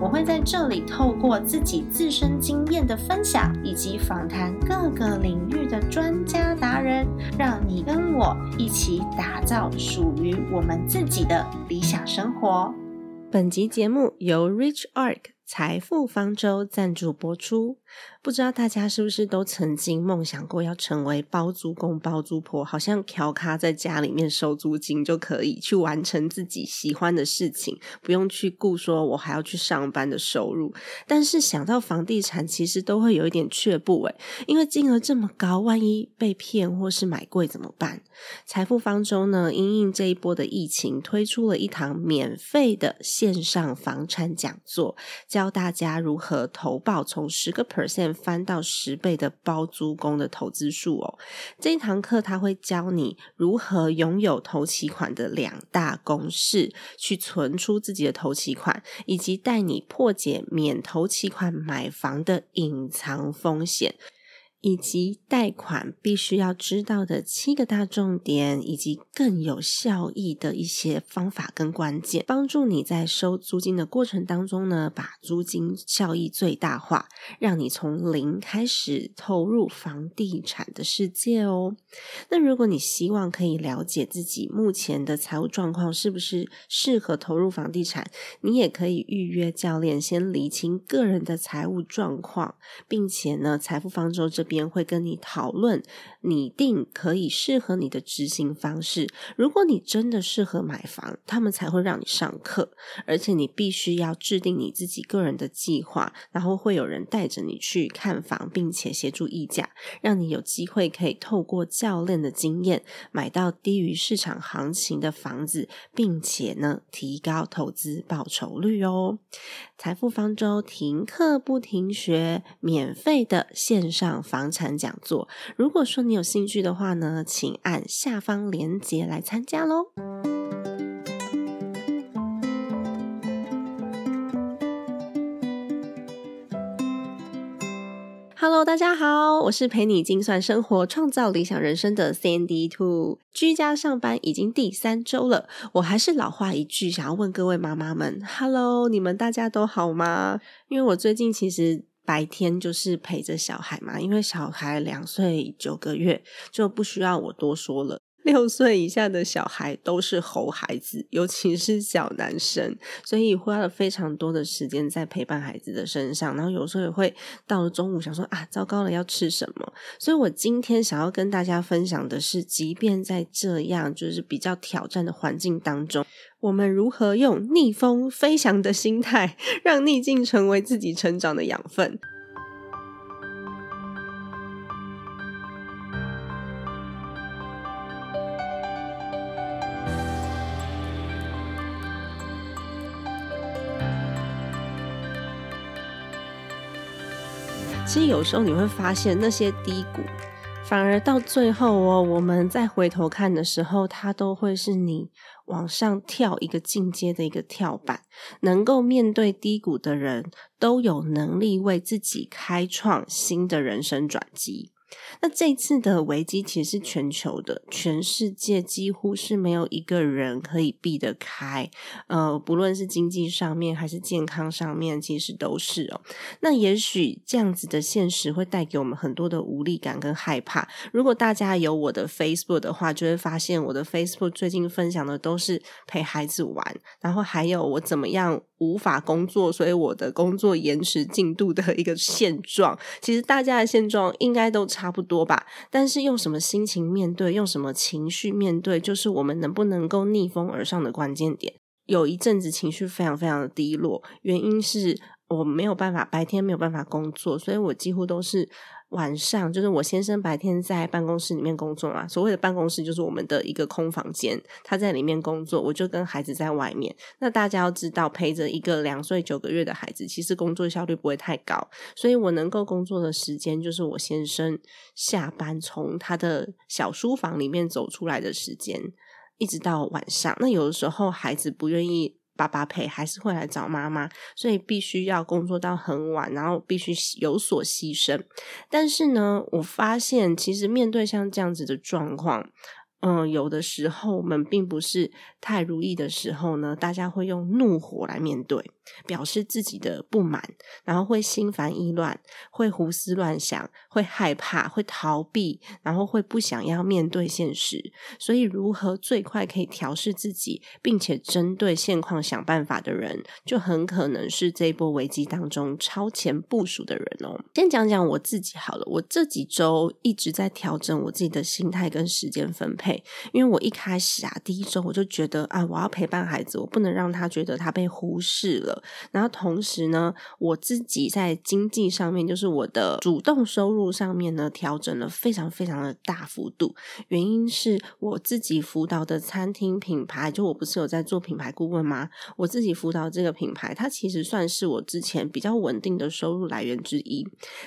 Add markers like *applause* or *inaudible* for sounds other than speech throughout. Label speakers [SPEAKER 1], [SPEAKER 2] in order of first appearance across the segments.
[SPEAKER 1] 我会在这里透过自己自身经验的分享，以及访谈各个领域的专家达人，让你跟我一起打造属于我们自己的理想生活。本集节目由 Rich Arc 财富方舟赞助播出。不知道大家是不是都曾经梦想过要成为包租公包租婆，好像调咖在家里面收租金就可以去完成自己喜欢的事情，不用去顾说我还要去上班的收入。但是想到房地产，其实都会有一点却步诶，因为金额这么高，万一被骗或是买贵怎么办？财富方舟呢，因应这一波的疫情，推出了一堂免费的线上房产讲座，教大家如何投保从十个 per 现。翻到十倍的包租公的投资数哦，这一堂课他会教你如何拥有投期款的两大公式，去存出自己的投期款，以及带你破解免投期款买房的隐藏风险。以及贷款必须要知道的七个大重点，以及更有效益的一些方法跟关键，帮助你在收租金的过程当中呢，把租金效益最大化，让你从零开始投入房地产的世界哦。那如果你希望可以了解自己目前的财务状况是不是适合投入房地产，你也可以预约教练，先理清个人的财务状况，并且呢，财富方舟这边。会跟你讨论拟定可以适合你的执行方式。如果你真的适合买房，他们才会让你上课。而且你必须要制定你自己个人的计划，然后会有人带着你去看房，并且协助议价，让你有机会可以透过教练的经验买到低于市场行情的房子，并且呢提高投资报酬率哦。财富方舟停课不停学，免费的线上房房产讲座。如果说你有兴趣的话呢，请按下方链接来参加喽。Hello，大家好，我是陪你精算生活、创造理想人生的 Sandy Two。居家上班已经第三周了，我还是老话一句，想要问各位妈妈们：Hello，你们大家都好吗？因为我最近其实白天就是陪着小孩嘛，因为小孩两岁九个月，就不需要我多说了。六岁以下的小孩都是猴孩子，尤其是小男生，所以花了非常多的时间在陪伴孩子的身上。然后有时候也会到了中午想说啊，糟糕了，要吃什么？所以我今天想要跟大家分享的是，即便在这样就是比较挑战的环境当中，我们如何用逆风飞翔的心态，让逆境成为自己成长的养分。其实有时候你会发现，那些低谷，反而到最后哦，我们再回头看的时候，它都会是你往上跳一个进阶的一个跳板。能够面对低谷的人，都有能力为自己开创新的人生转机。那这次的危机其实是全球的，全世界几乎是没有一个人可以避得开。呃，不论是经济上面还是健康上面，其实都是哦。那也许这样子的现实会带给我们很多的无力感跟害怕。如果大家有我的 Facebook 的话，就会发现我的 Facebook 最近分享的都是陪孩子玩，然后还有我怎么样。无法工作，所以我的工作延迟进度的一个现状，其实大家的现状应该都差差不多吧。但是用什么心情面对，用什么情绪面对，就是我们能不能够逆风而上的关键点。有一阵子情绪非常非常的低落，原因是我没有办法白天没有办法工作，所以我几乎都是。晚上就是我先生白天在办公室里面工作嘛，所谓的办公室就是我们的一个空房间，他在里面工作，我就跟孩子在外面。那大家要知道，陪着一个两岁九个月的孩子，其实工作效率不会太高，所以我能够工作的时间就是我先生下班从他的小书房里面走出来的时间。一直到晚上。那有的时候孩子不愿意。爸爸陪还是会来找妈妈，所以必须要工作到很晚，然后必须有所牺牲。但是呢，我发现其实面对像这样子的状况。嗯，有的时候我们并不是太如意的时候呢，大家会用怒火来面对，表示自己的不满，然后会心烦意乱，会胡思乱想，会害怕，会逃避，然后会不想要面对现实。所以，如何最快可以调试自己，并且针对现况想办法的人，就很可能是这一波危机当中超前部署的人哦。先讲讲我自己好了，我这几周一直在调整我自己的心态跟时间分配。因为我一开始啊，第一周我就觉得啊，我要陪伴孩子，我不能让他觉得他被忽视了。然后同时呢，我自己在经济上面，就是我的主动收入上面呢，调整了非常非常的大幅度。原因是我自己辅导的餐厅品牌，就我不是有在做品牌顾问吗？我自己辅导这个品牌，它其实算是我之前比较稳定的收入来源之一。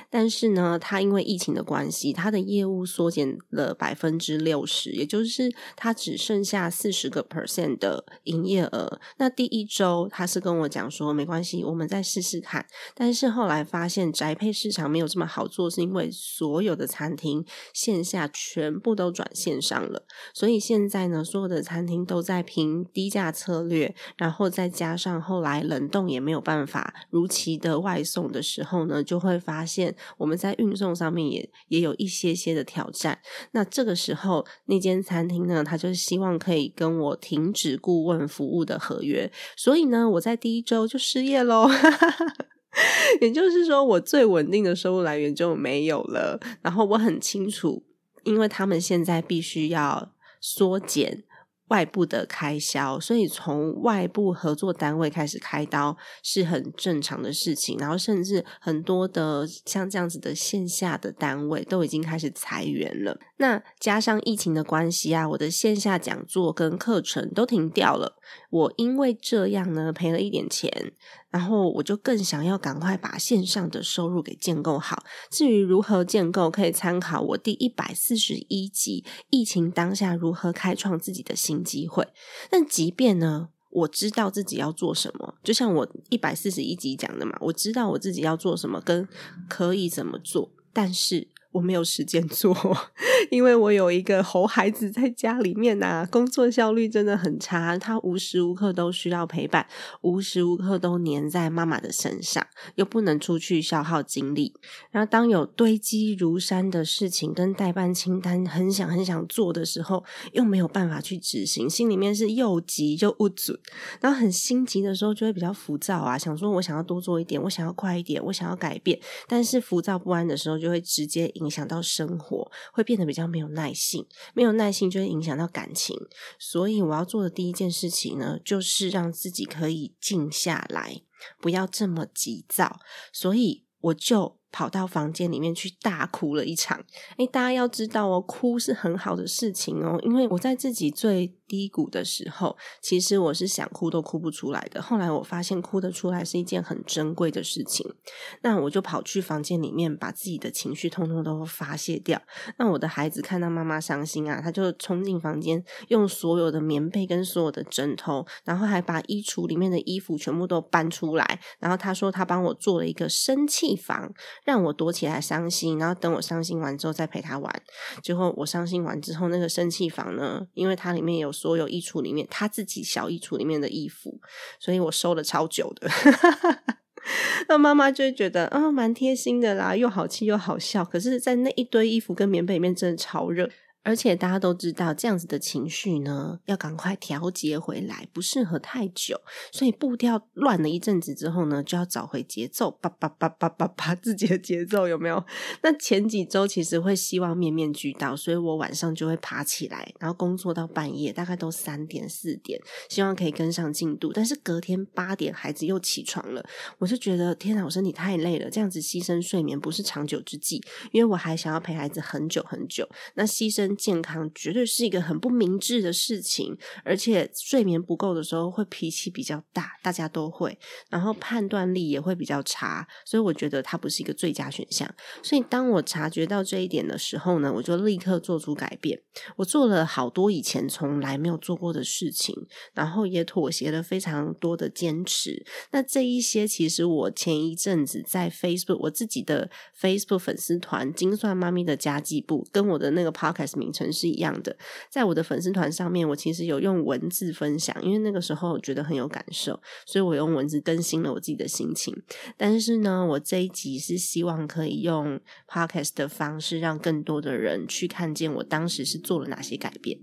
[SPEAKER 1] 但是呢，它因为疫情的关系，它的业务缩减了百分之六十，也就是。它只剩下四十个 percent 的营业额。那第一周他是跟我讲说没关系，我们再试试看。但是后来发现宅配市场没有这么好做，是因为所有的餐厅线下全部都转线上了。所以现在呢，所有的餐厅都在拼低价策略，然后再加上后来冷冻也没有办法如期的外送的时候呢，就会发现我们在运送上面也也有一些些的挑战。那这个时候那间餐厅呢，他就希望可以跟我停止顾问服务的合约，所以呢，我在第一周就失业喽。*laughs* 也就是说，我最稳定的收入来源就没有了。然后我很清楚，因为他们现在必须要缩减。外部的开销，所以从外部合作单位开始开刀是很正常的事情。然后，甚至很多的像这样子的线下的单位都已经开始裁员了。那加上疫情的关系啊，我的线下讲座跟课程都停掉了。我因为这样呢，赔了一点钱。然后我就更想要赶快把线上的收入给建构好。至于如何建构，可以参考我第一百四十一集《疫情当下如何开创自己的新机会》。但即便呢，我知道自己要做什么，就像我一百四十一集讲的嘛，我知道我自己要做什么，跟可以怎么做，但是。我没有时间做，*laughs* 因为我有一个猴孩子在家里面呐，工作效率真的很差。他无时无刻都需要陪伴，无时无刻都黏在妈妈的身上，又不能出去消耗精力。然后当有堆积如山的事情跟代办清单，很想很想做的时候，又没有办法去执行，心里面是又急又不准。然后很心急的时候，就会比较浮躁啊，想说我想要多做一点，我想要快一点，我想要改变。但是浮躁不安的时候，就会直接影。影响到生活，会变得比较没有耐性，没有耐性就会影响到感情。所以我要做的第一件事情呢，就是让自己可以静下来，不要这么急躁。所以我就。跑到房间里面去大哭了一场。哎，大家要知道哦，哭是很好的事情哦。因为我在自己最低谷的时候，其实我是想哭都哭不出来的。后来我发现哭得出来是一件很珍贵的事情。那我就跑去房间里面，把自己的情绪通通都发泄掉。那我的孩子看到妈妈伤心啊，他就冲进房间，用所有的棉被跟所有的枕头，然后还把衣橱里面的衣服全部都搬出来。然后他说他帮我做了一个生气房。让我躲起来伤心，然后等我伤心完之后再陪他玩。最后我伤心完之后，那个生气房呢，因为它里面有所有衣橱里面他自己小衣橱里面的衣服，所以我收了超久的。*laughs* 那妈妈就觉得啊，蛮贴心的啦，又好气又好笑。可是，在那一堆衣服跟棉被里面，真的超热。而且大家都知道，这样子的情绪呢，要赶快调节回来，不适合太久。所以步调乱了一阵子之后呢，就要找回节奏，叭叭叭叭叭叭自己的节奏有没有？那前几周其实会希望面面俱到，所以我晚上就会爬起来，然后工作到半夜，大概都三点四点，希望可以跟上进度。但是隔天八点孩子又起床了，我就觉得天哪，我身体太累了，这样子牺牲睡眠不是长久之计，因为我还想要陪孩子很久很久。那牺牲。健康绝对是一个很不明智的事情，而且睡眠不够的时候会脾气比较大，大家都会，然后判断力也会比较差，所以我觉得它不是一个最佳选项。所以当我察觉到这一点的时候呢，我就立刻做出改变。我做了好多以前从来没有做过的事情，然后也妥协了非常多的坚持。那这一些其实我前一阵子在 Facebook 我自己的 Facebook 粉丝团“精算妈咪”的家计部，跟我的那个 Podcast 名称是一样的。在我的粉丝团上面，我其实有用文字分享，因为那个时候我觉得很有感受，所以我用文字更新了我自己的心情。但是呢，我这一集是希望可以用 Podcast 的方式，让更多的人去看见我当时是做了哪些改变。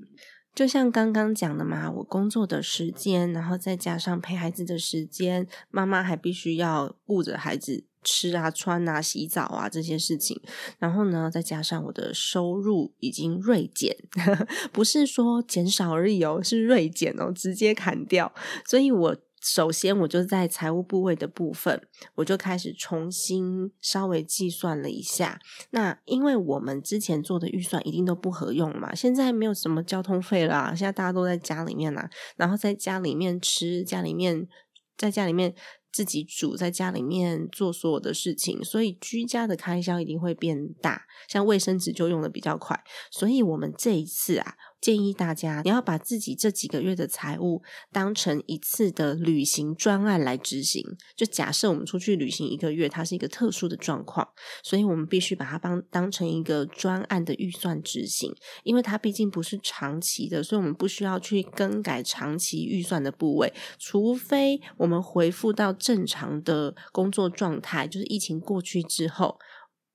[SPEAKER 1] 就像刚刚讲的嘛，我工作的时间，然后再加上陪孩子的时间，妈妈还必须要顾着孩子吃啊、穿啊、洗澡啊这些事情，然后呢，再加上我的收入已经锐减，*laughs* 不是说减少而已哦，是锐减哦，直接砍掉，所以我。首先，我就在财务部位的部分，我就开始重新稍微计算了一下。那因为我们之前做的预算一定都不合用嘛，现在没有什么交通费啦，现在大家都在家里面啦，然后在家里面吃，家里面在家里面自己煮，在家里面做所有的事情，所以居家的开销一定会变大，像卫生纸就用的比较快，所以我们这一次啊。建议大家，你要把自己这几个月的财务当成一次的旅行专案来执行。就假设我们出去旅行一个月，它是一个特殊的状况，所以我们必须把它帮当成一个专案的预算执行。因为它毕竟不是长期的，所以我们不需要去更改长期预算的部位，除非我们回复到正常的工作状态，就是疫情过去之后。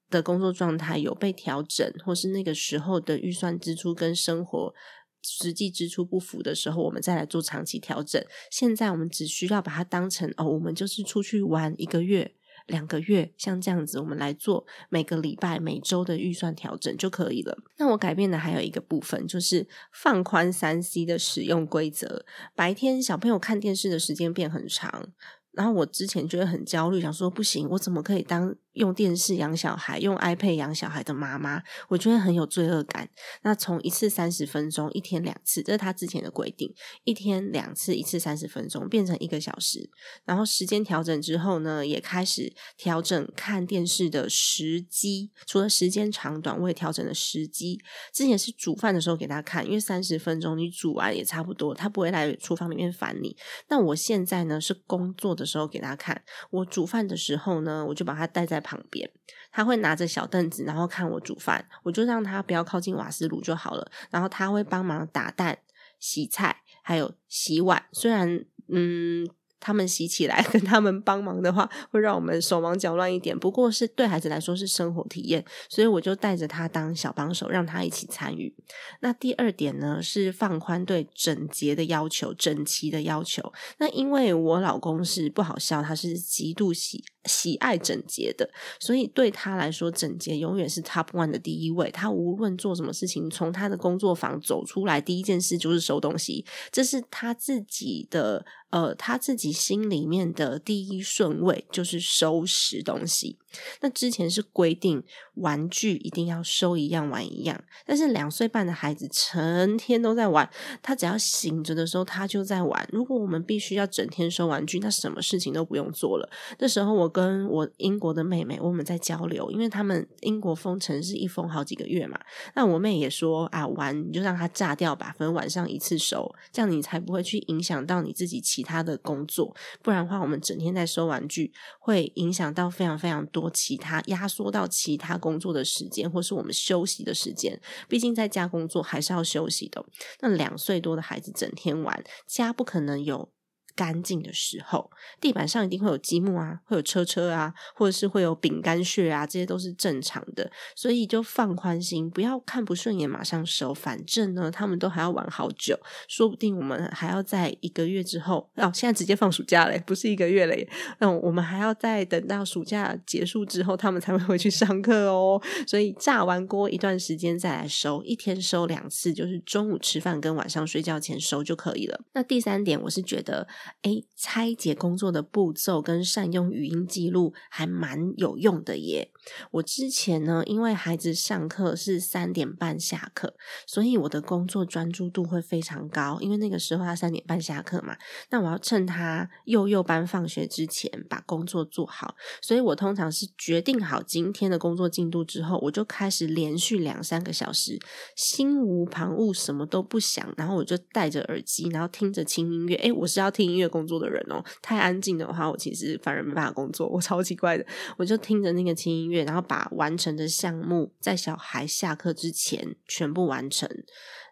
[SPEAKER 1] 的工作状态有被调整，或是那个时候的预算支出跟生活实际支出不符的时候，我们再来做长期调整。现在我们只需要把它当成哦，我们就是出去玩一个月、两个月，像这样子，我们来做每个礼拜、每周的预算调整就可以了。那我改变的还有一个部分，就是放宽三 C 的使用规则。白天小朋友看电视的时间变很长，然后我之前觉得很焦虑，想说不行，我怎么可以当？用电视养小孩，用 iPad 养小孩的妈妈，我觉得很有罪恶感。那从一次三十分钟，一天两次，这是他之前的规定，一天两次，一次三十分钟，变成一个小时。然后时间调整之后呢，也开始调整看电视的时机，除了时间长短，我也调整了时机。之前是煮饭的时候给他看，因为三十分钟你煮完也差不多，他不会来厨房里面烦你。那我现在呢是工作的时候给他看，我煮饭的时候呢，我就把他带在。旁边，他会拿着小凳子，然后看我煮饭，我就让他不要靠近瓦斯炉就好了。然后他会帮忙打蛋、洗菜，还有洗碗。虽然，嗯。他们洗起来 *laughs* 跟他们帮忙的话，会让我们手忙脚乱一点。不过是对孩子来说是生活体验，所以我就带着他当小帮手，让他一起参与。那第二点呢，是放宽对整洁的要求、整齐的要求。那因为我老公是不好笑，他是极度喜喜爱整洁的，所以对他来说，整洁永远是 top one 的第一位。他无论做什么事情，从他的工作房走出来，第一件事就是收东西，这是他自己的。呃，他自己心里面的第一顺位就是收拾东西。那之前是规定玩具一定要收一样玩一样，但是两岁半的孩子成天都在玩，他只要醒着的时候他就在玩。如果我们必须要整天收玩具，那什么事情都不用做了。那时候我跟我英国的妹妹我们在交流，因为他们英国封城是一封好几个月嘛。那我妹也说啊，玩你就让它炸掉吧，反正晚上一次收，这样你才不会去影响到你自己。其他的工作，不然的话，我们整天在收玩具，会影响到非常非常多多其他，压缩到其他工作的时间，或是我们休息的时间。毕竟在家工作还是要休息的。那两岁多的孩子整天玩，家不可能有。干净的时候，地板上一定会有积木啊，会有车车啊，或者是会有饼干屑啊，这些都是正常的。所以就放宽心，不要看不顺眼马上收。反正呢，他们都还要玩好久，说不定我们还要在一个月之后，哦，现在直接放暑假嘞，不是一个月嘞。那我们还要再等到暑假结束之后，他们才会回去上课哦。所以炸完锅一段时间再来收，一天收两次，就是中午吃饭跟晚上睡觉前收就可以了。那第三点，我是觉得。诶，拆解工作的步骤跟善用语音记录还蛮有用的耶。我之前呢，因为孩子上课是三点半下课，所以我的工作专注度会非常高。因为那个时候他三点半下课嘛，那我要趁他幼幼班放学之前把工作做好。所以我通常是决定好今天的工作进度之后，我就开始连续两三个小时，心无旁骛，什么都不想，然后我就戴着耳机，然后听着轻音乐。诶，我是要听音乐工作的人哦，太安静的话，我其实反而没办法工作。*laughs* 我超奇怪的，我就听着那个轻音乐。然后把完成的项目在小孩下课之前全部完成。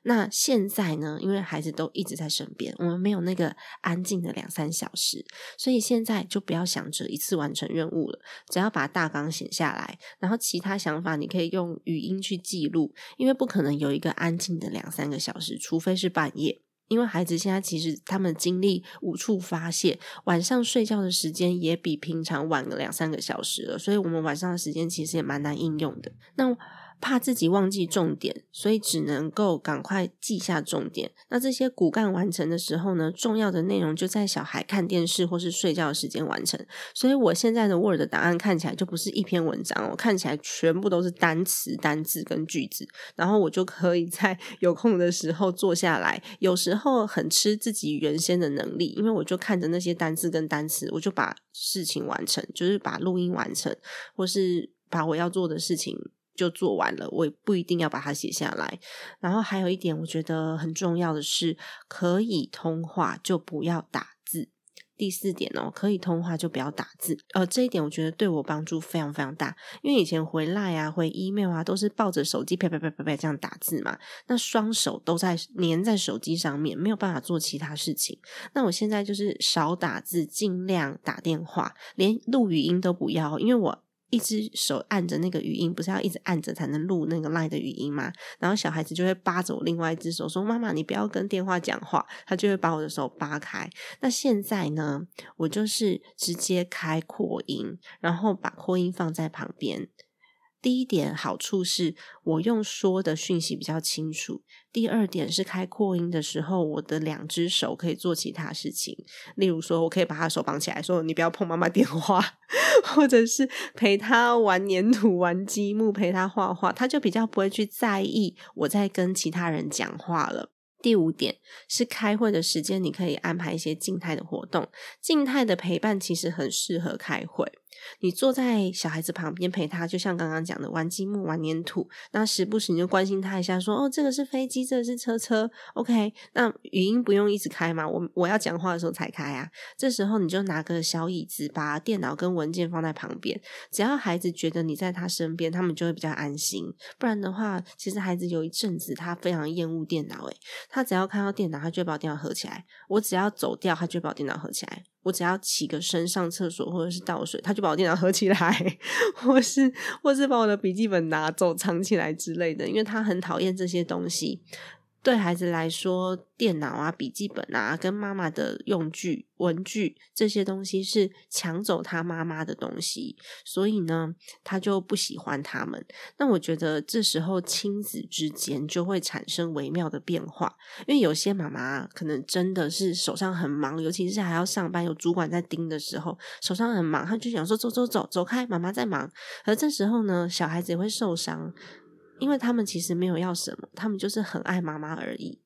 [SPEAKER 1] 那现在呢？因为孩子都一直在身边，我们没有那个安静的两三小时，所以现在就不要想着一次完成任务了，只要把大纲写下来，然后其他想法你可以用语音去记录，因为不可能有一个安静的两三个小时，除非是半夜。因为孩子现在其实他们精力无处发泄，晚上睡觉的时间也比平常晚个两三个小时了，所以我们晚上的时间其实也蛮难应用的。那怕自己忘记重点，所以只能够赶快记下重点。那这些骨干完成的时候呢，重要的内容就在小孩看电视或是睡觉的时间完成。所以我现在的 Word 答案看起来就不是一篇文章哦，看起来全部都是单词、单字跟句子。然后我就可以在 *laughs* 有空的时候坐下来，有时候很吃自己原先的能力，因为我就看着那些单字跟单词，我就把事情完成，就是把录音完成，或是把我要做的事情。就做完了，我也不一定要把它写下来。然后还有一点，我觉得很重要的是，可以通话就不要打字。第四点哦，可以通话就不要打字。呃，这一点我觉得对我帮助非常非常大，因为以前回来啊、回 email 啊，都是抱着手机啪啪啪啪啪这样打字嘛，那双手都在粘在手机上面，没有办法做其他事情。那我现在就是少打字，尽量打电话，连录语音都不要，因为我。一只手按着那个语音，不是要一直按着才能录那个 line 的语音吗？然后小孩子就会扒着我另外一只手，说：“妈妈，你不要跟电话讲话。”他就会把我的手扒开。那现在呢，我就是直接开扩音，然后把扩音放在旁边。第一点好处是我用说的讯息比较清楚。第二点是开扩音的时候，我的两只手可以做其他事情，例如说我可以把他手绑起来，说你不要碰妈妈电话，*laughs* 或者是陪他玩粘土、玩积木，陪他画画，他就比较不会去在意我在跟其他人讲话了。第五点是开会的时间，你可以安排一些静态的活动。静态的陪伴其实很适合开会。你坐在小孩子旁边陪他，就像刚刚讲的玩积木、玩粘土。那时不时你就关心他一下，说：“哦，这个是飞机，这个是车车。”OK，那语音不用一直开嘛？我我要讲话的时候才开啊。这时候你就拿个小椅子，把电脑跟文件放在旁边。只要孩子觉得你在他身边，他们就会比较安心。不然的话，其实孩子有一阵子他非常厌恶电脑，诶他只要看到电脑，他就把电脑合起来。我只要走掉，他就把电脑合起来。我只要起个身上厕所或者是倒水，他就把把电脑合起来，或是或是把我的笔记本拿走藏起来之类的，因为他很讨厌这些东西。对孩子来说，电脑啊、笔记本啊，跟妈妈的用具、文具这些东西是抢走他妈妈的东西，所以呢，他就不喜欢他们。那我觉得这时候亲子之间就会产生微妙的变化，因为有些妈妈可能真的是手上很忙，尤其是还要上班，有主管在盯的时候，手上很忙，他就想说走走走走开，妈妈在忙。而这时候呢，小孩子也会受伤。因为他们其实没有要什么，他们就是很爱妈妈而已。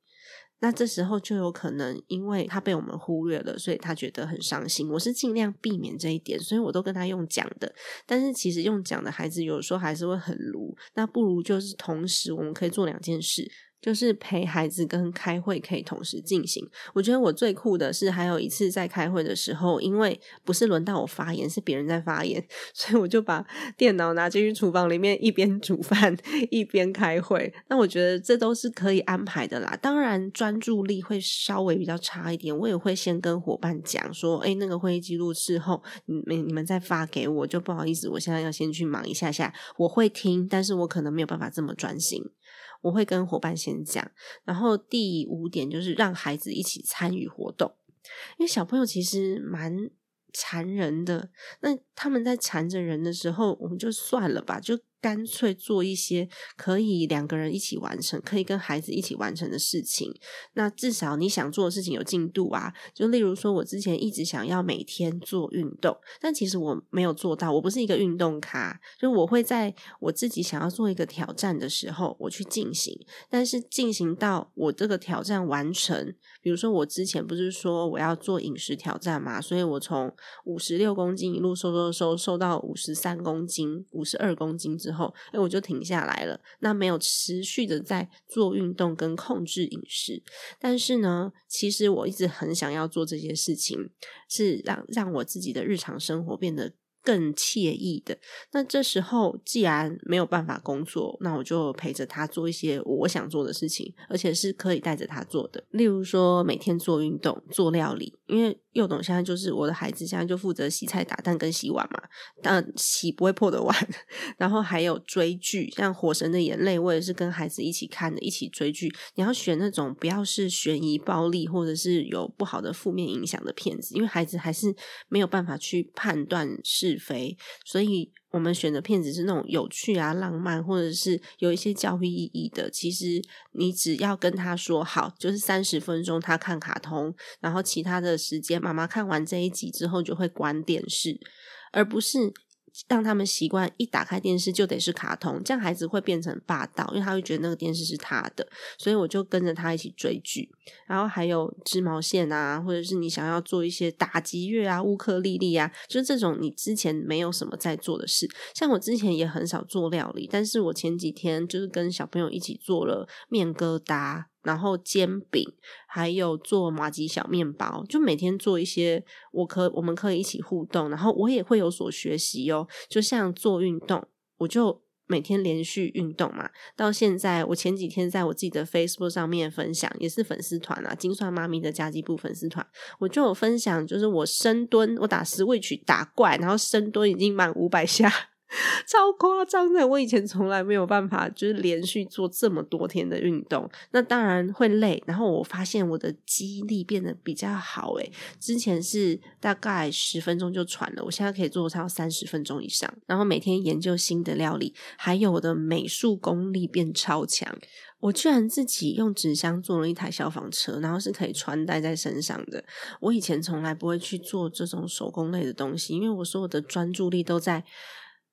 [SPEAKER 1] 那这时候就有可能，因为他被我们忽略了，所以他觉得很伤心。我是尽量避免这一点，所以我都跟他用讲的。但是其实用讲的孩子有时候还是会很鲁，那不如就是同时我们可以做两件事。就是陪孩子跟开会可以同时进行。我觉得我最酷的是，还有一次在开会的时候，因为不是轮到我发言，是别人在发言，所以我就把电脑拿进去厨房里面，一边煮饭一边开会。那我觉得这都是可以安排的啦。当然专注力会稍微比较差一点，我也会先跟伙伴讲说：“哎，那个会议记录事后，你们你们再发给我，就不好意思，我现在要先去忙一下下。我会听，但是我可能没有办法这么专心。”我会跟伙伴先讲，然后第五点就是让孩子一起参与活动，因为小朋友其实蛮缠人的。那他们在缠着人的时候，我们就算了吧，就干脆做一些可以两个人一起完成，可以跟孩子一起完成的事情。那至少你想做的事情有进度啊。就例如说，我之前一直想要每天做运动，但其实我没有做到。我不是一个运动咖，就我会在我自己想要做一个挑战的时候，我去进行。但是进行到我这个挑战完成，比如说我之前不是说我要做饮食挑战嘛，所以我从五十六公斤一路瘦瘦瘦瘦到五十三公斤、五十二公斤之后，哎，我就停下来了。那没有持续的在做运动跟控制饮食，但是呢，其实我一直很想要做这些事情，是让让我自己的日常生活变得。更惬意的。那这时候既然没有办法工作，那我就陪着他做一些我想做的事情，而且是可以带着他做的。例如说，每天做运动、做料理，因为。幼董现在就是我的孩子，现在就负责洗菜、打蛋跟洗碗嘛。但洗不会破的碗，*laughs* 然后还有追剧，像《火神的眼泪》，我也是跟孩子一起看的，一起追剧。你要选那种不要是悬疑、暴力，或者是有不好的负面影响的片子，因为孩子还是没有办法去判断是非，所以。我们选的片子是那种有趣啊、浪漫，或者是有一些教育意义的。其实你只要跟他说好，就是三十分钟他看卡通，然后其他的时间妈妈看完这一集之后就会关电视，而不是。让他们习惯一打开电视就得是卡通，这样孩子会变成霸道，因为他会觉得那个电视是他的，所以我就跟着他一起追剧，然后还有织毛线啊，或者是你想要做一些打击乐啊、乌克丽丽啊，就是这种你之前没有什么在做的事。像我之前也很少做料理，但是我前几天就是跟小朋友一起做了面疙瘩。然后煎饼，还有做麻吉小面包，就每天做一些，我可我们可以一起互动，然后我也会有所学习哦。就像做运动，我就每天连续运动嘛。到现在，我前几天在我自己的 Facebook 上面分享，也是粉丝团啊，精算妈咪的家计部粉丝团，我就有分享，就是我深蹲，我打十位曲打怪，然后深蹲已经满五百下。超夸张的！我以前从来没有办法，就是连续做这么多天的运动，那当然会累。然后我发现我的记忆力变得比较好，诶之前是大概十分钟就喘了，我现在可以做超三十分钟以上。然后每天研究新的料理，还有我的美术功力变超强。我居然自己用纸箱做了一台消防车，然后是可以穿戴在身上的。我以前从来不会去做这种手工类的东西，因为我所有的专注力都在。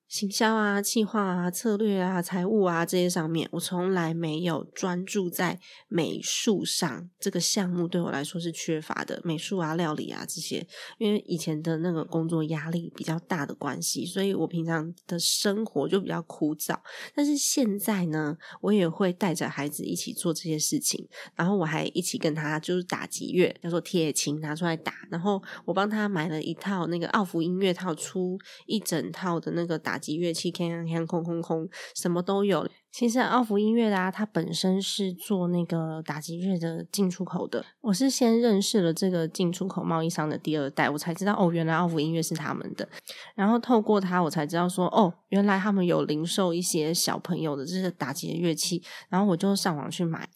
[SPEAKER 1] 行销啊、企划啊、策略啊、财务啊这些上面，我从来没有专注在美术上。这个项目对我来说是缺乏的，美术啊、料理啊这些，因为以前的那个工作压力比较大的关系，所以我平常的生活就比较枯燥。但是现在呢，我也会带着孩子一起做这些事情，然后我还一起跟他就是打击乐，叫做铁琴拿出来打，然后我帮他买了一套那个奥福音乐套，出一整套的那个打。击乐器，锵锵锵，空空空，什么都有。其实奥福音乐啦，它本身是做那个打击乐的进出口的。我是先认识了这个进出口贸易商的第二代，我才知道哦，原来奥福音乐是他们的。然后透过他，我才知道说哦，原来他们有零售一些小朋友的这些打击乐器。然后我就上网去买。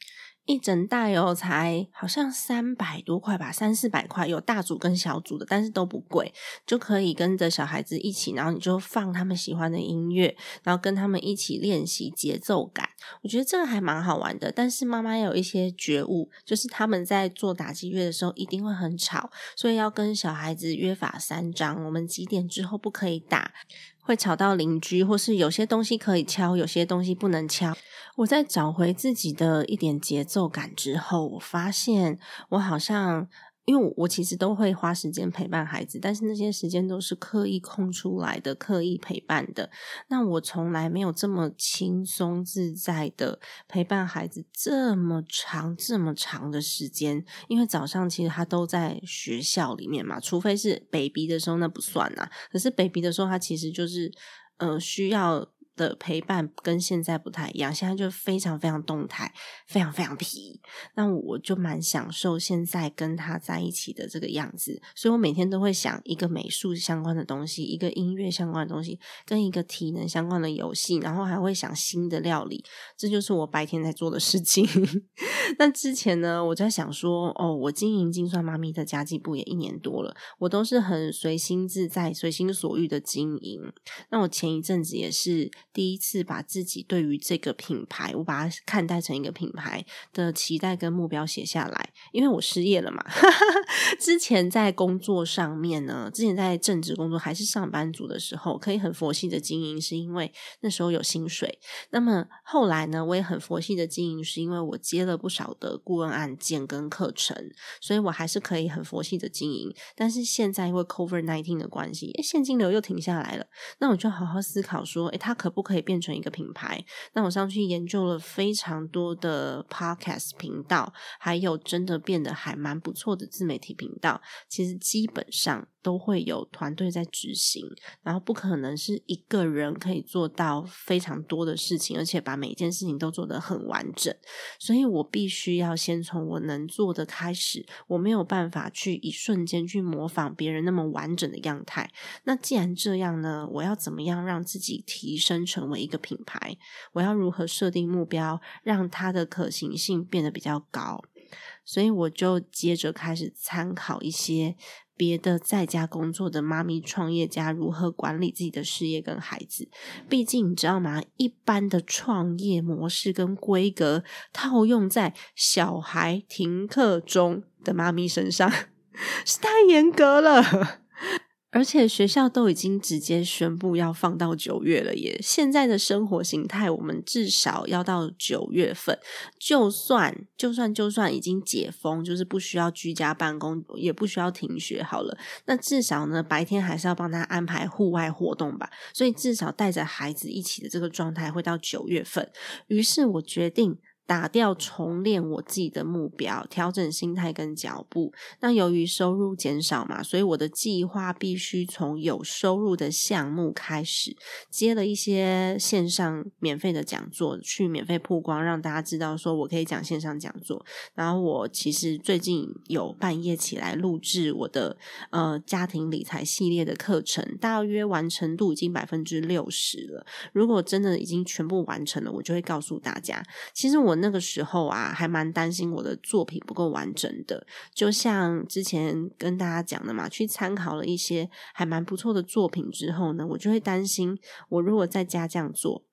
[SPEAKER 1] 一整袋哦，才好像三百多块吧，三四百块，有大组跟小组的，但是都不贵，就可以跟着小孩子一起，然后你就放他们喜欢的音乐，然后跟他们一起练习节奏感。我觉得这个还蛮好玩的。但是妈妈有一些觉悟，就是他们在做打击乐的时候一定会很吵，所以要跟小孩子约法三章，我们几点之后不可以打。会吵到邻居，或是有些东西可以敲，有些东西不能敲。我在找回自己的一点节奏感之后，我发现我好像。因为我其实都会花时间陪伴孩子，但是那些时间都是刻意空出来的、刻意陪伴的。那我从来没有这么轻松自在的陪伴孩子这么长、这么长的时间。因为早上其实他都在学校里面嘛，除非是 baby 的时候那不算啊。可是 baby 的时候，他其实就是呃需要。的陪伴跟现在不太一样，现在就非常非常动态，非常非常皮。那我就蛮享受现在跟他在一起的这个样子，所以我每天都会想一个美术相关的东西，一个音乐相关的东西，跟一个体能相关的游戏，然后还会想新的料理。这就是我白天在做的事情。*laughs* 那之前呢，我在想说，哦，我经营金算妈咪的家计部也一年多了，我都是很随心自在、随心所欲的经营。那我前一阵子也是。第一次把自己对于这个品牌，我把它看待成一个品牌的期待跟目标写下来。因为我失业了嘛，*laughs* 之前在工作上面呢，之前在正职工作还是上班族的时候，可以很佛系的经营，是因为那时候有薪水。那么后来呢，我也很佛系的经营，是因为我接了不少的顾问案件跟课程，所以我还是可以很佛系的经营。但是现在因为 Covid nineteen 的关系，现金流又停下来了，那我就好好思考说，诶，它可不可以变成一个品牌？那我上去研究了非常多的 Podcast 频道，还有真的变得还蛮不错的自媒体频道，其实基本上。都会有团队在执行，然后不可能是一个人可以做到非常多的事情，而且把每件事情都做得很完整。所以我必须要先从我能做的开始，我没有办法去一瞬间去模仿别人那么完整的样态。那既然这样呢，我要怎么样让自己提升成为一个品牌？我要如何设定目标，让它的可行性变得比较高？所以我就接着开始参考一些。别的在家工作的妈咪创业家如何管理自己的事业跟孩子？毕竟你知道吗？一般的创业模式跟规格套用在小孩停课中的妈咪身上，*laughs* 是太严格了。而且学校都已经直接宣布要放到九月了耶！现在的生活形态，我们至少要到九月份。就算就算就算已经解封，就是不需要居家办公，也不需要停学好了。那至少呢，白天还是要帮他安排户外活动吧。所以至少带着孩子一起的这个状态会到九月份。于是我决定。打掉重练我自己的目标，调整心态跟脚步。那由于收入减少嘛，所以我的计划必须从有收入的项目开始，接了一些线上免费的讲座，去免费曝光，让大家知道说我可以讲线上讲座。然后我其实最近有半夜起来录制我的呃家庭理财系列的课程，大约完成度已经百分之六十了。如果真的已经全部完成了，我就会告诉大家。其实我。那个时候啊，还蛮担心我的作品不够完整的。就像之前跟大家讲的嘛，去参考了一些还蛮不错的作品之后呢，我就会担心，我如果在家这样做。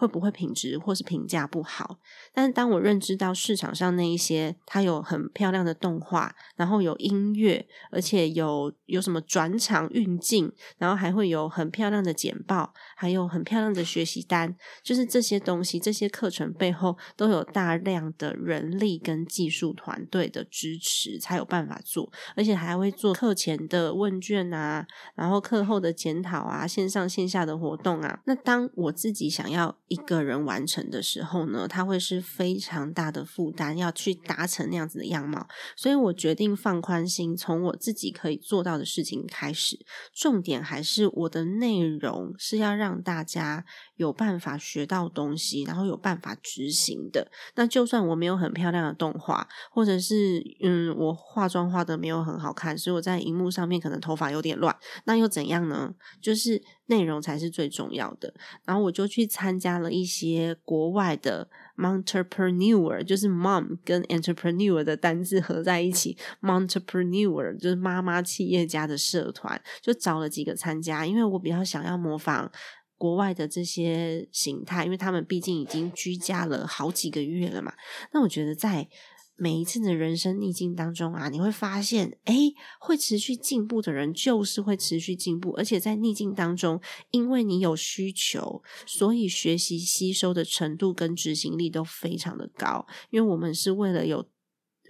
[SPEAKER 1] 会不会品质或是评价不好？但是当我认知到市场上那一些，它有很漂亮的动画，然后有音乐，而且有有什么转场运镜，然后还会有很漂亮的简报，还有很漂亮的学习单，就是这些东西，这些课程背后都有大量的人力跟技术团队的支持，才有办法做，而且还会做课前的问卷啊，然后课后的检讨啊，线上线下的活动啊。那当我自己想要。一个人完成的时候呢，他会是非常大的负担，要去达成那样子的样貌。所以我决定放宽心，从我自己可以做到的事情开始。重点还是我的内容是要让大家有办法学到东西，然后有办法执行的。那就算我没有很漂亮的动画，或者是嗯，我化妆化的没有很好看，所以我在荧幕上面可能头发有点乱，那又怎样呢？就是内容才是最重要的。然后我就去参加。了一些国外的 entrepreneur，就是 mom 跟 entrepreneur 的单字合在一起，entrepreneur 就是妈妈企业家的社团，就找了几个参加，因为我比较想要模仿国外的这些形态，因为他们毕竟已经居家了好几个月了嘛。那我觉得在每一次的人生逆境当中啊，你会发现，哎，会持续进步的人就是会持续进步，而且在逆境当中，因为你有需求，所以学习吸收的程度跟执行力都非常的高，因为我们是为了有。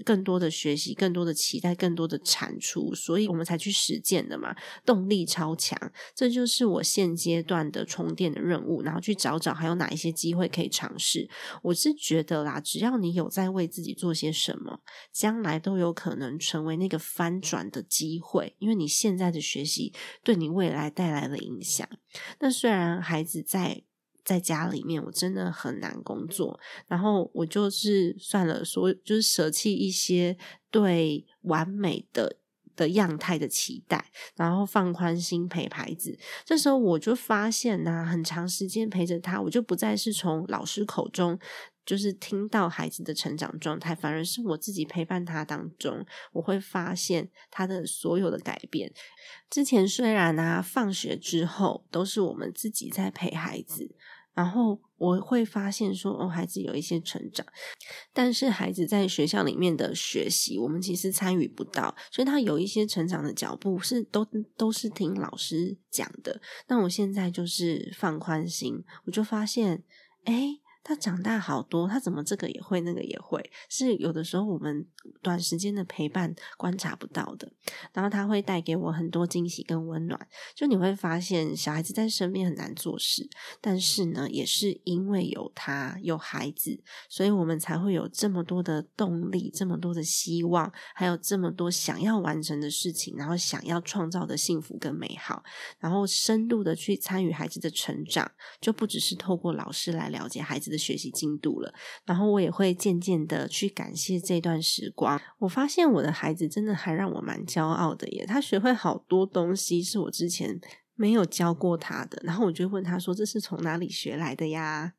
[SPEAKER 1] 更多的学习，更多的期待，更多的产出，所以我们才去实践的嘛，动力超强。这就是我现阶段的充电的任务，然后去找找还有哪一些机会可以尝试。我是觉得啦，只要你有在为自己做些什么，将来都有可能成为那个翻转的机会，因为你现在的学习对你未来带来了影响。那虽然孩子在。在家里面，我真的很难工作。然后我就是算了，说就是舍弃一些对完美的的样态的期待，然后放宽心陪孩子。这时候我就发现呢，很长时间陪着他，我就不再是从老师口中就是听到孩子的成长状态，反而是我自己陪伴他当中，我会发现他的所有的改变。之前虽然呢，放学之后都是我们自己在陪孩子。然后我会发现说，哦，孩子有一些成长，但是孩子在学校里面的学习，我们其实参与不到，所以他有一些成长的脚步是都都是听老师讲的。那我现在就是放宽心，我就发现，哎。他长大好多，他怎么这个也会，那个也会，是有的时候我们短时间的陪伴观察不到的。然后他会带给我很多惊喜跟温暖。就你会发现，小孩子在身边很难做事，但是呢，也是因为有他有孩子，所以我们才会有这么多的动力，这么多的希望，还有这么多想要完成的事情，然后想要创造的幸福跟美好，然后深度的去参与孩子的成长，就不只是透过老师来了解孩子。的学习进度了，然后我也会渐渐的去感谢这段时光。我发现我的孩子真的还让我蛮骄傲的耶，他学会好多东西是我之前没有教过他的。然后我就问他说：“这是从哪里学来的呀？”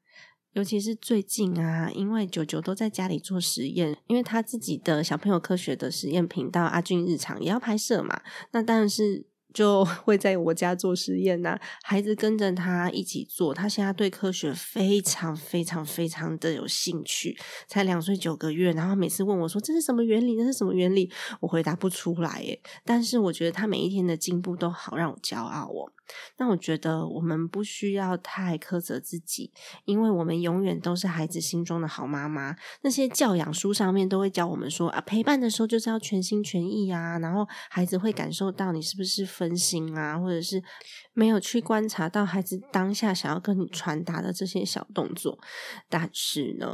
[SPEAKER 1] 尤其是最近啊，因为九九都在家里做实验，因为他自己的小朋友科学的实验频道阿俊日常也要拍摄嘛，那当然是。就 *laughs* 会在我家做实验呐，孩子跟着他一起做。他现在对科学非常非常非常的有兴趣，才两岁九个月，然后每次问我说：“这是什么原理？这是什么原理？”我回答不出来耶。但是我觉得他每一天的进步都好让我骄傲哦。那我觉得我们不需要太苛责自己，因为我们永远都是孩子心中的好妈妈。那些教养书上面都会教我们说啊，陪伴的时候就是要全心全意啊，然后孩子会感受到你是不是分心啊，或者是没有去观察到孩子当下想要跟你传达的这些小动作。但是呢，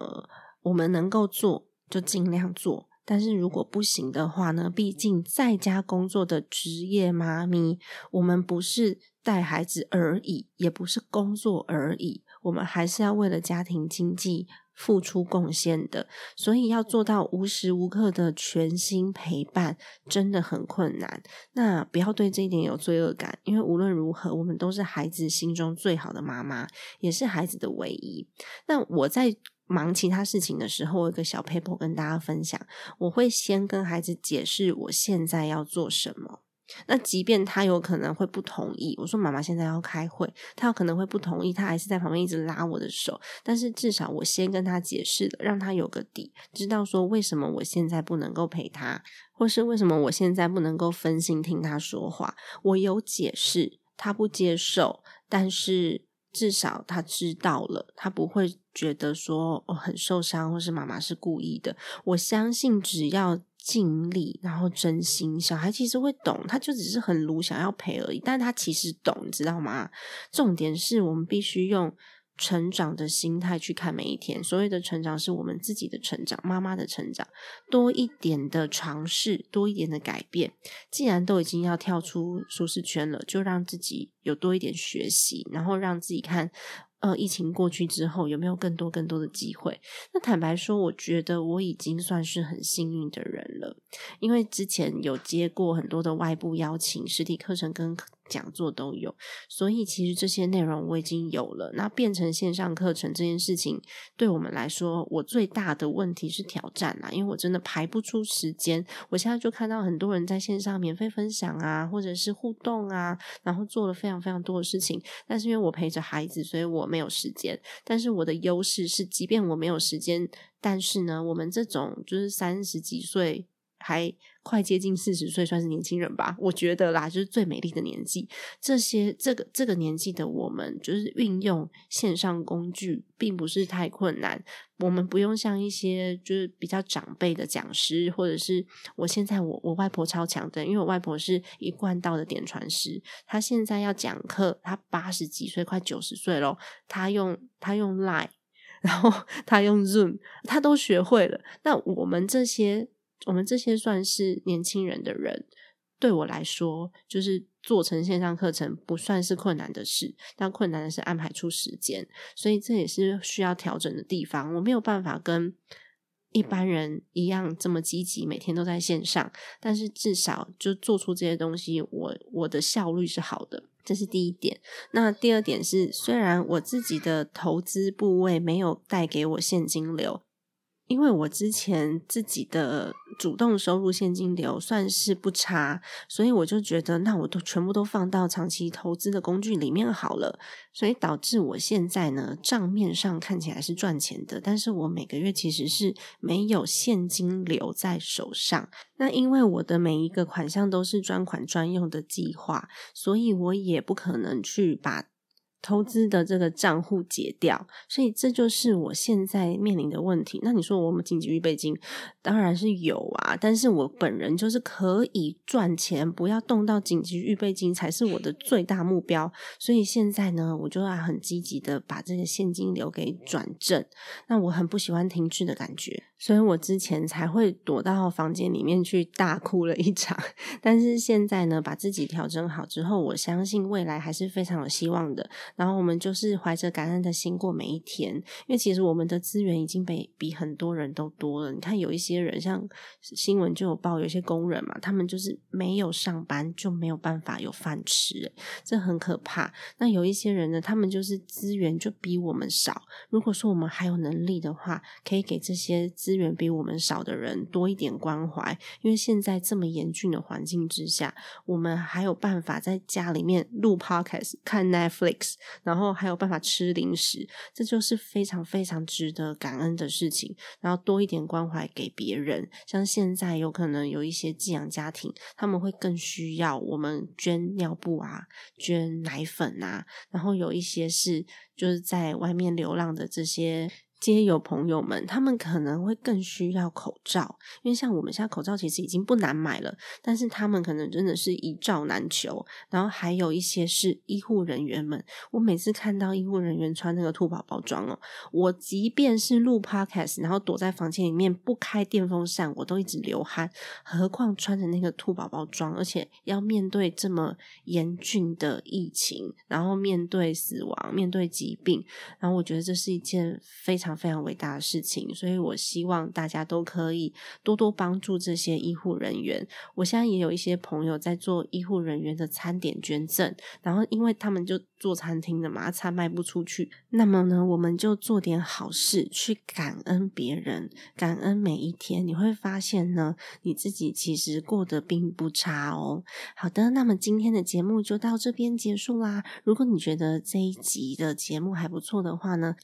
[SPEAKER 1] 我们能够做就尽量做。但是如果不行的话呢？毕竟在家工作的职业妈咪，我们不是带孩子而已，也不是工作而已，我们还是要为了家庭经济付出贡献的。所以要做到无时无刻的全心陪伴，真的很困难。那不要对这一点有罪恶感，因为无论如何，我们都是孩子心中最好的妈妈，也是孩子的唯一。那我在。忙其他事情的时候，我有个小 paper 跟大家分享。我会先跟孩子解释我现在要做什么。那即便他有可能会不同意，我说妈妈现在要开会，他有可能会不同意，他还是在旁边一直拉我的手。但是至少我先跟他解释了，让他有个底，知道说为什么我现在不能够陪他，或是为什么我现在不能够分心听他说话。我有解释，他不接受，但是。至少他知道了，他不会觉得说我很受伤，或是妈妈是故意的。我相信只要尽力，然后真心，小孩其实会懂，他就只是很鲁想要陪而已，但他其实懂，你知道吗？重点是我们必须用。成长的心态去看每一天，所谓的成长是我们自己的成长，妈妈的成长，多一点的尝试，多一点的改变。既然都已经要跳出舒适圈了，就让自己有多一点学习，然后让自己看。呃，疫情过去之后，有没有更多更多的机会？那坦白说，我觉得我已经算是很幸运的人了，因为之前有接过很多的外部邀请，实体课程跟讲座都有，所以其实这些内容我已经有了。那变成线上课程这件事情，对我们来说，我最大的问题是挑战啦，因为我真的排不出时间。我现在就看到很多人在线上免费分享啊，或者是互动啊，然后做了非常非常多的事情，但是因为我陪着孩子，所以我。没有时间，但是我的优势是，即便我没有时间，但是呢，我们这种就是三十几岁还快接近四十岁，算是年轻人吧。我觉得啦，就是最美丽的年纪。这些这个这个年纪的我们，就是运用线上工具，并不是太困难。我们不用像一些就是比较长辈的讲师，或者是我现在我我外婆超强的，因为我外婆是一贯道的点传师，她现在要讲课，她八十几岁，快九十岁了，她用她用 Line，然后她用 Zoom，她都学会了。那我们这些我们这些算是年轻人的人。对我来说，就是做成线上课程不算是困难的事，但困难的是安排出时间，所以这也是需要调整的地方。我没有办法跟一般人一样这么积极，每天都在线上，但是至少就做出这些东西，我我的效率是好的，这是第一点。那第二点是，虽然我自己的投资部位没有带给我现金流。因为我之前自己的主动收入现金流算是不差，所以我就觉得那我都全部都放到长期投资的工具里面好了，所以导致我现在呢账面上看起来是赚钱的，但是我每个月其实是没有现金流在手上。那因为我的每一个款项都是专款专用的计划，所以我也不可能去把。投资的这个账户解掉，所以这就是我现在面临的问题。那你说我们紧急预备金当然是有啊，但是我本人就是可以赚钱，不要动到紧急预备金才是我的最大目标。所以现在呢，我就要很积极的把这个现金流给转正。那我很不喜欢停滞的感觉，所以我之前才会躲到房间里面去大哭了一场。*laughs* 但是现在呢，把自己调整好之后，我相信未来还是非常有希望的。然后我们就是怀着感恩的心过每一天，因为其实我们的资源已经被比很多人都多了。你看有一些人，像新闻就有报，有些工人嘛，他们就是没有上班就没有办法有饭吃，这很可怕。那有一些人呢，他们就是资源就比我们少。如果说我们还有能力的话，可以给这些资源比我们少的人多一点关怀，因为现在这么严峻的环境之下，我们还有办法在家里面录 podcast、看 Netflix。然后还有办法吃零食，这就是非常非常值得感恩的事情。然后多一点关怀给别人，像现在有可能有一些寄养家庭，他们会更需要我们捐尿布啊、捐奶粉啊。然后有一些是就是在外面流浪的这些。皆有朋友们，他们可能会更需要口罩，因为像我们现在口罩其实已经不难买了，但是他们可能真的是一罩难求。然后还有一些是医护人员们，我每次看到医护人员穿那个兔宝宝装哦，我即便是录 podcast，然后躲在房间里面不开电风扇，我都一直流汗，何况穿着那个兔宝宝装，而且要面对这么严峻的疫情，然后面对死亡，面对疾病，然后我觉得这是一件非常。非常伟大的事情，所以我希望大家都可以多多帮助这些医护人员。我现在也有一些朋友在做医护人员的餐点捐赠，然后因为他们就做餐厅的嘛，餐卖不出去，那么呢，我们就做点好事，去感恩别人，感恩每一天，你会发现呢，你自己其实过得并不差哦。好的，那么今天的节目就到这边结束啦。如果你觉得这一集的节目还不错的话呢？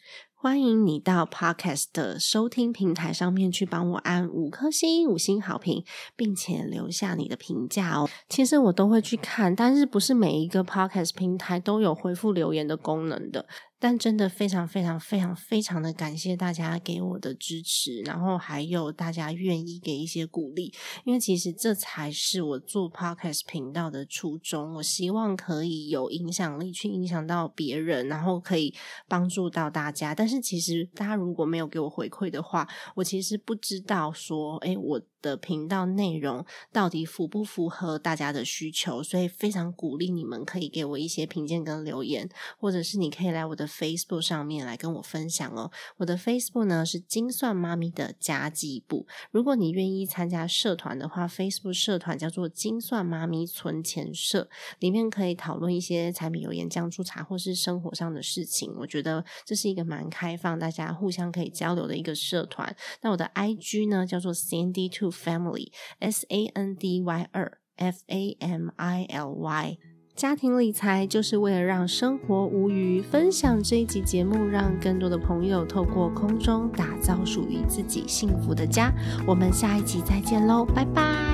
[SPEAKER 1] 欢迎你到 Podcast 的收听平台上面去帮我按五颗星、五星好评，并且留下你的评价哦。其实我都会去看，但是不是每一个 Podcast 平台都有回复留言的功能的。但真的非常非常非常非常的感谢大家给我的支持，然后还有大家愿意给一些鼓励，因为其实这才是我做 podcast 频道的初衷。我希望可以有影响力，去影响到别人，然后可以帮助到大家。但是其实大家如果没有给我回馈的话，我其实不知道说，哎，我。的频道内容到底符不符合大家的需求？所以非常鼓励你们可以给我一些评鉴跟留言，或者是你可以来我的 Facebook 上面来跟我分享哦。我的 Facebook 呢是精算妈咪的家计部。如果你愿意参加社团的话，Facebook 社团叫做精算妈咪存钱社，里面可以讨论一些柴米油盐酱醋茶或是生活上的事情。我觉得这是一个蛮开放，大家互相可以交流的一个社团。那我的 IG 呢叫做 Sandy Two。Family S A N D Y 二 F A M I L Y 家庭理财就是为了让生活无余。分享这一集节目，让更多的朋友透过空中打造属于自己幸福的家。我们下一集再见喽，拜拜。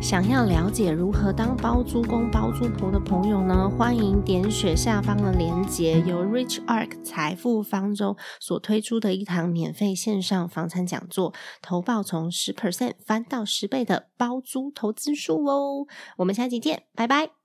[SPEAKER 1] 想要了解如何当包租公包租婆的朋友呢？欢迎点选下方的链接，由 Rich Ark 财富方舟所推出的一堂免费线上房产讲座，投报从十 percent 翻到十倍的包租投资数哦。我们下期见，拜拜。